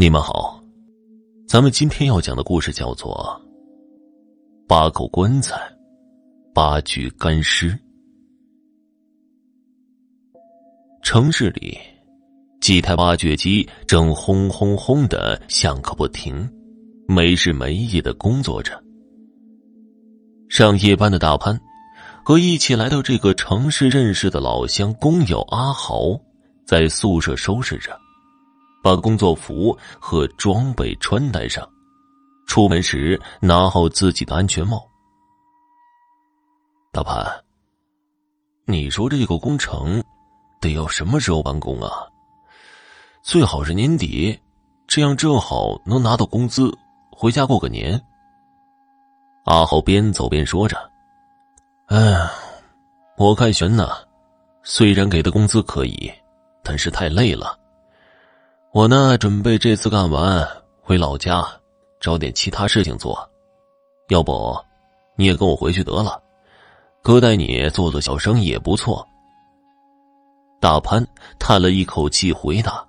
你们好，咱们今天要讲的故事叫做《八口棺材，八具干尸》。城市里，几台挖掘机正轰轰轰的响个不停，没日没夜的工作着。上夜班的大潘和一起来到这个城市认识的老乡工友阿豪，在宿舍收拾着。把工作服和装备穿戴上，出门时拿好自己的安全帽。大潘，你说这个工程得要什么时候完工啊？最好是年底，这样正好能拿到工资，回家过个年。阿豪边走边说着：“哎，我看悬呐，虽然给的工资可以，但是太累了。”我呢，准备这次干完回老家，找点其他事情做。要不，你也跟我回去得了，哥带你做做小生意也不错。大潘叹了一口气回答：“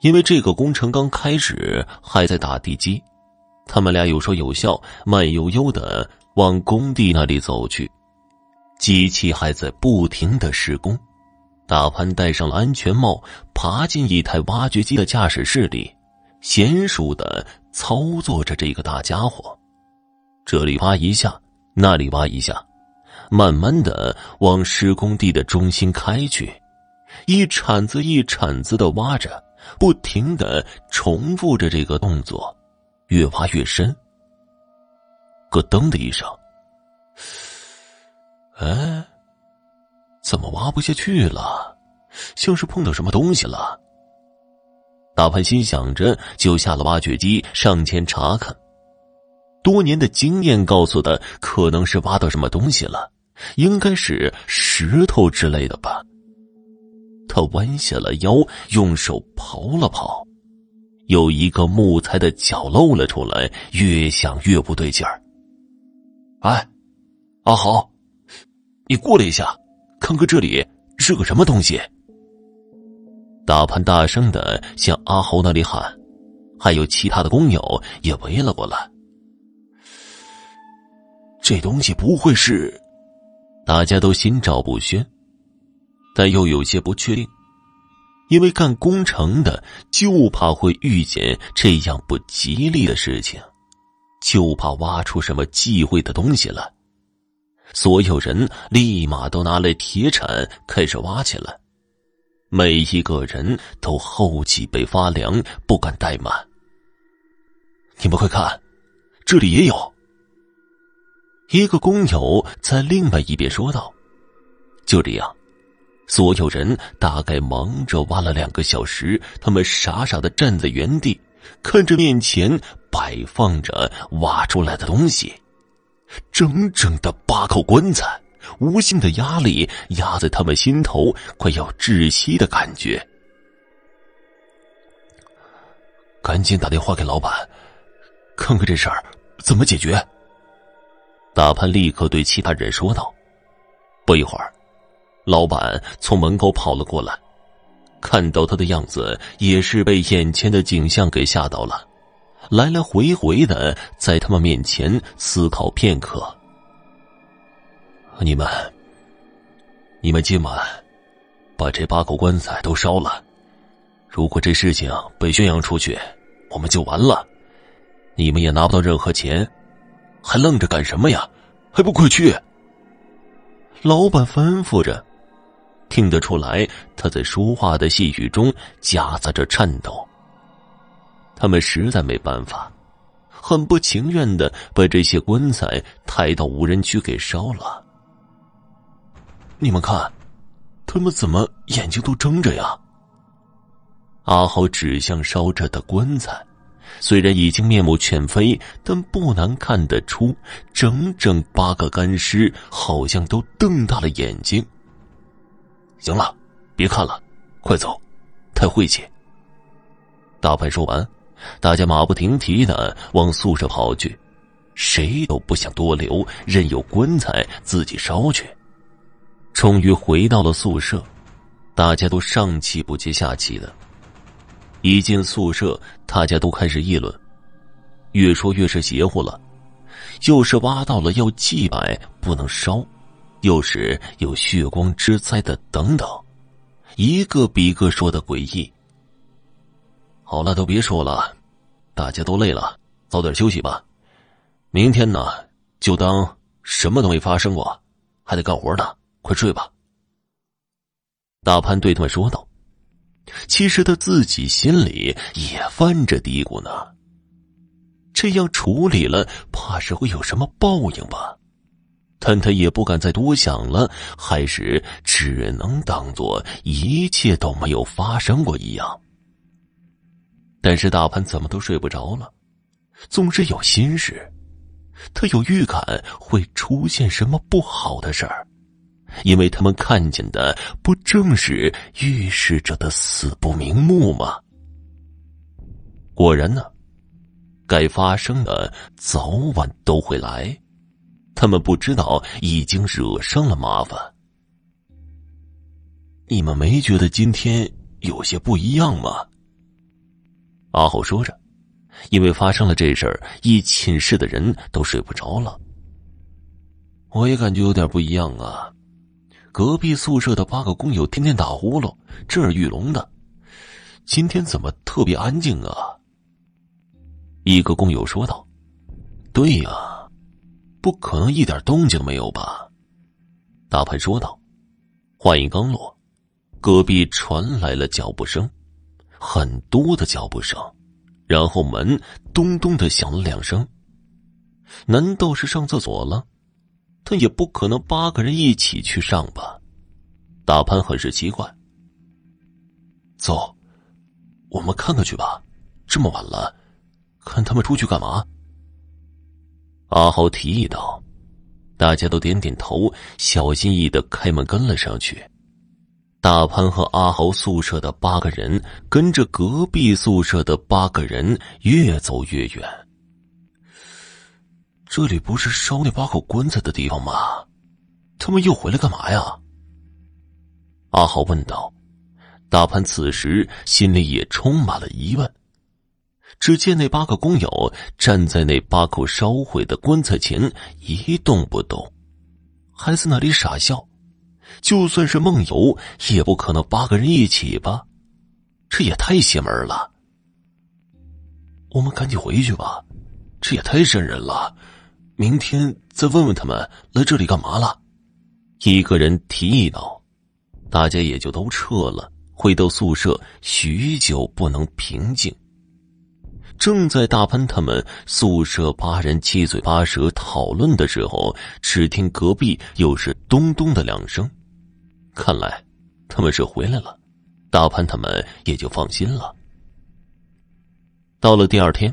因为这个工程刚开始，还在打地基。”他们俩有说有笑，慢悠悠的往工地那里走去，机器还在不停的施工。大潘戴上了安全帽，爬进一台挖掘机的驾驶室里，娴熟的操作着这个大家伙，这里挖一下，那里挖一下，慢慢的往施工地的中心开去，一铲子一铲子的挖着，不停的重复着这个动作，越挖越深。咯噔的一声，哎。怎么挖不下去了？像是碰到什么东西了。大潘心想着，就下了挖掘机，上前查看。多年的经验告诉他，可能是挖到什么东西了，应该是石头之类的吧。他弯下了腰，用手刨了刨，有一个木材的角露了出来，越想越不对劲儿。哎，阿豪，你过来一下。看看这里是个什么东西！大潘大声的向阿豪那里喊，还有其他的工友也围了过来。这东西不会是……大家都心照不宣，但又有些不确定，因为干工程的就怕会遇见这样不吉利的事情，就怕挖出什么忌讳的东西来。所有人立马都拿来铁铲开始挖起来，每一个人都后脊背发凉，不敢怠慢。你们快看，这里也有。一个工友在另外一边说道：“就这样，所有人大概忙着挖了两个小时，他们傻傻的站在原地，看着面前摆放着挖出来的东西。”整整的八口棺材，无形的压力压在他们心头，快要窒息的感觉。赶紧打电话给老板，看看这事儿怎么解决。大潘立刻对其他人说道。不一会儿，老板从门口跑了过来，看到他的样子，也是被眼前的景象给吓到了。来来回回的在他们面前思考片刻。你们，你们今晚把这八口棺材都烧了。如果这事情被宣扬出去，我们就完了。你们也拿不到任何钱，还愣着干什么呀？还不快去！老板吩咐着，听得出来他在说话的细语中夹杂着颤抖。他们实在没办法，很不情愿的把这些棺材抬到无人区给烧了。你们看，他们怎么眼睛都睁着呀？阿豪指向烧着的棺材，虽然已经面目全非，但不难看得出，整整八个干尸好像都瞪大了眼睛。行了，别看了，快走，太晦气。大潘说完。大家马不停蹄的往宿舍跑去，谁都不想多留，任由棺材自己烧去。终于回到了宿舍，大家都上气不接下气的。一进宿舍，大家都开始议论，越说越是邪乎了。又是挖到了要祭拜不能烧，又是有血光之灾的等等，一个比一个说的诡异。好了，都别说了，大家都累了，早点休息吧。明天呢，就当什么都没发生过，还得干活呢，快睡吧。大潘对他们说道。其实他自己心里也犯着嘀咕呢。这样处理了，怕是会有什么报应吧？但他也不敢再多想了，还是只能当做一切都没有发生过一样。但是大潘怎么都睡不着了，总是有心事，他有预感会出现什么不好的事儿。因为他们看见的不正是预示着的死不瞑目吗？果然呢，该发生的早晚都会来，他们不知道已经惹上了麻烦。你们没觉得今天有些不一样吗？阿豪说着，因为发生了这事儿，一寝室的人都睡不着了。我也感觉有点不一样啊。隔壁宿舍的八个工友天天打呼噜、震耳欲聋的，今天怎么特别安静啊？一个工友说道：“对呀，不可能一点动静没有吧？”大潘说道。话音刚落，隔壁传来了脚步声，很多的脚步声，然后门咚咚的响了两声。难道是上厕所了？他也不可能八个人一起去上吧？大潘很是奇怪。走，我们看看去吧。这么晚了，看他们出去干嘛？阿豪提议道。大家都点点头，小心翼翼的开门跟了上去。大潘和阿豪宿舍的八个人跟着隔壁宿舍的八个人越走越远。这里不是烧那八口棺材的地方吗？他们又回来干嘛呀？阿豪问道。大潘此时心里也充满了疑问。只见那八个工友站在那八口烧毁的棺材前一动不动，还在那里傻笑。就算是梦游，也不可能八个人一起吧？这也太邪门了。我们赶紧回去吧，这也太瘆人了。明天再问问他们来这里干嘛了。一个人提议道：“大家也就都撤了，回到宿舍。许久不能平静。正在大潘他们宿舍八人七嘴八舌讨论的时候，只听隔壁又是咚咚的两声。看来他们是回来了，大潘他们也就放心了。到了第二天。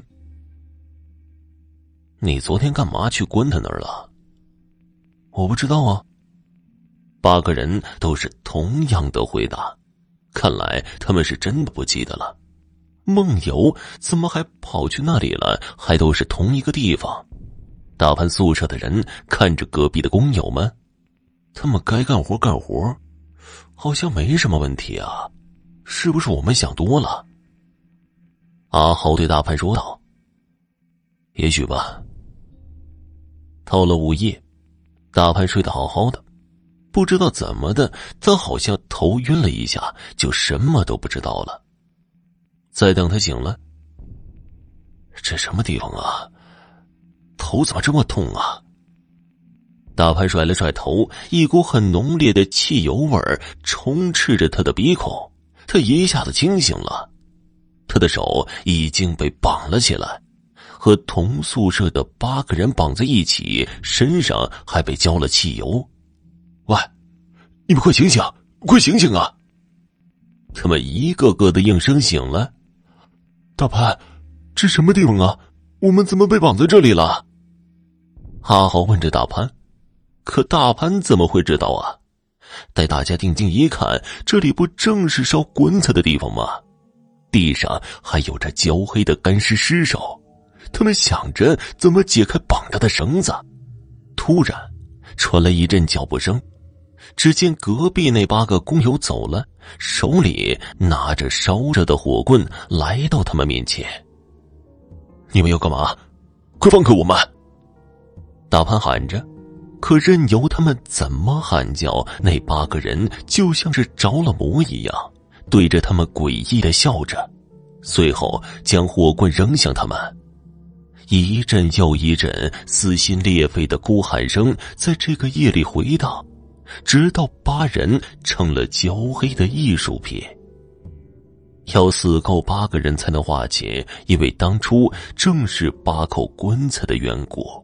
你昨天干嘛去棺材那儿了？我不知道啊。八个人都是同样的回答，看来他们是真的不记得了。梦游怎么还跑去那里了？还都是同一个地方。大潘宿舍的人看着隔壁的工友们，他们该干活干活，好像没什么问题啊。是不是我们想多了？阿豪对大潘说道：“也许吧。”到了午夜，大潘睡得好好的，不知道怎么的，他好像头晕了一下，就什么都不知道了。再等他醒了，这什么地方啊？头怎么这么痛啊？大潘甩了甩头，一股很浓烈的汽油味儿充斥着他的鼻孔，他一下子清醒了，他的手已经被绑了起来。和同宿舍的八个人绑在一起，身上还被浇了汽油。喂，你们快醒醒，快醒醒啊！他们一个个的应声醒了。大潘，这什么地方啊？我们怎么被绑在这里了？阿豪问着大潘。可大潘怎么会知道啊？待大家定睛一看，这里不正是烧棺材的地方吗？地上还有着焦黑的干尸尸首。他们想着怎么解开绑着的绳子，突然传来一阵脚步声，只见隔壁那八个工友走了，手里拿着烧着的火棍，来到他们面前。你们要干嘛？快放开我们！大潘喊着，可任由他们怎么喊叫，那八个人就像是着了魔一样，对着他们诡异的笑着，随后将火棍扔向他们。一阵又一阵撕心裂肺的哭喊声在这个夜里回荡，直到八人成了焦黑的艺术品。要死够八个人才能化解，因为当初正是八口棺材的缘故。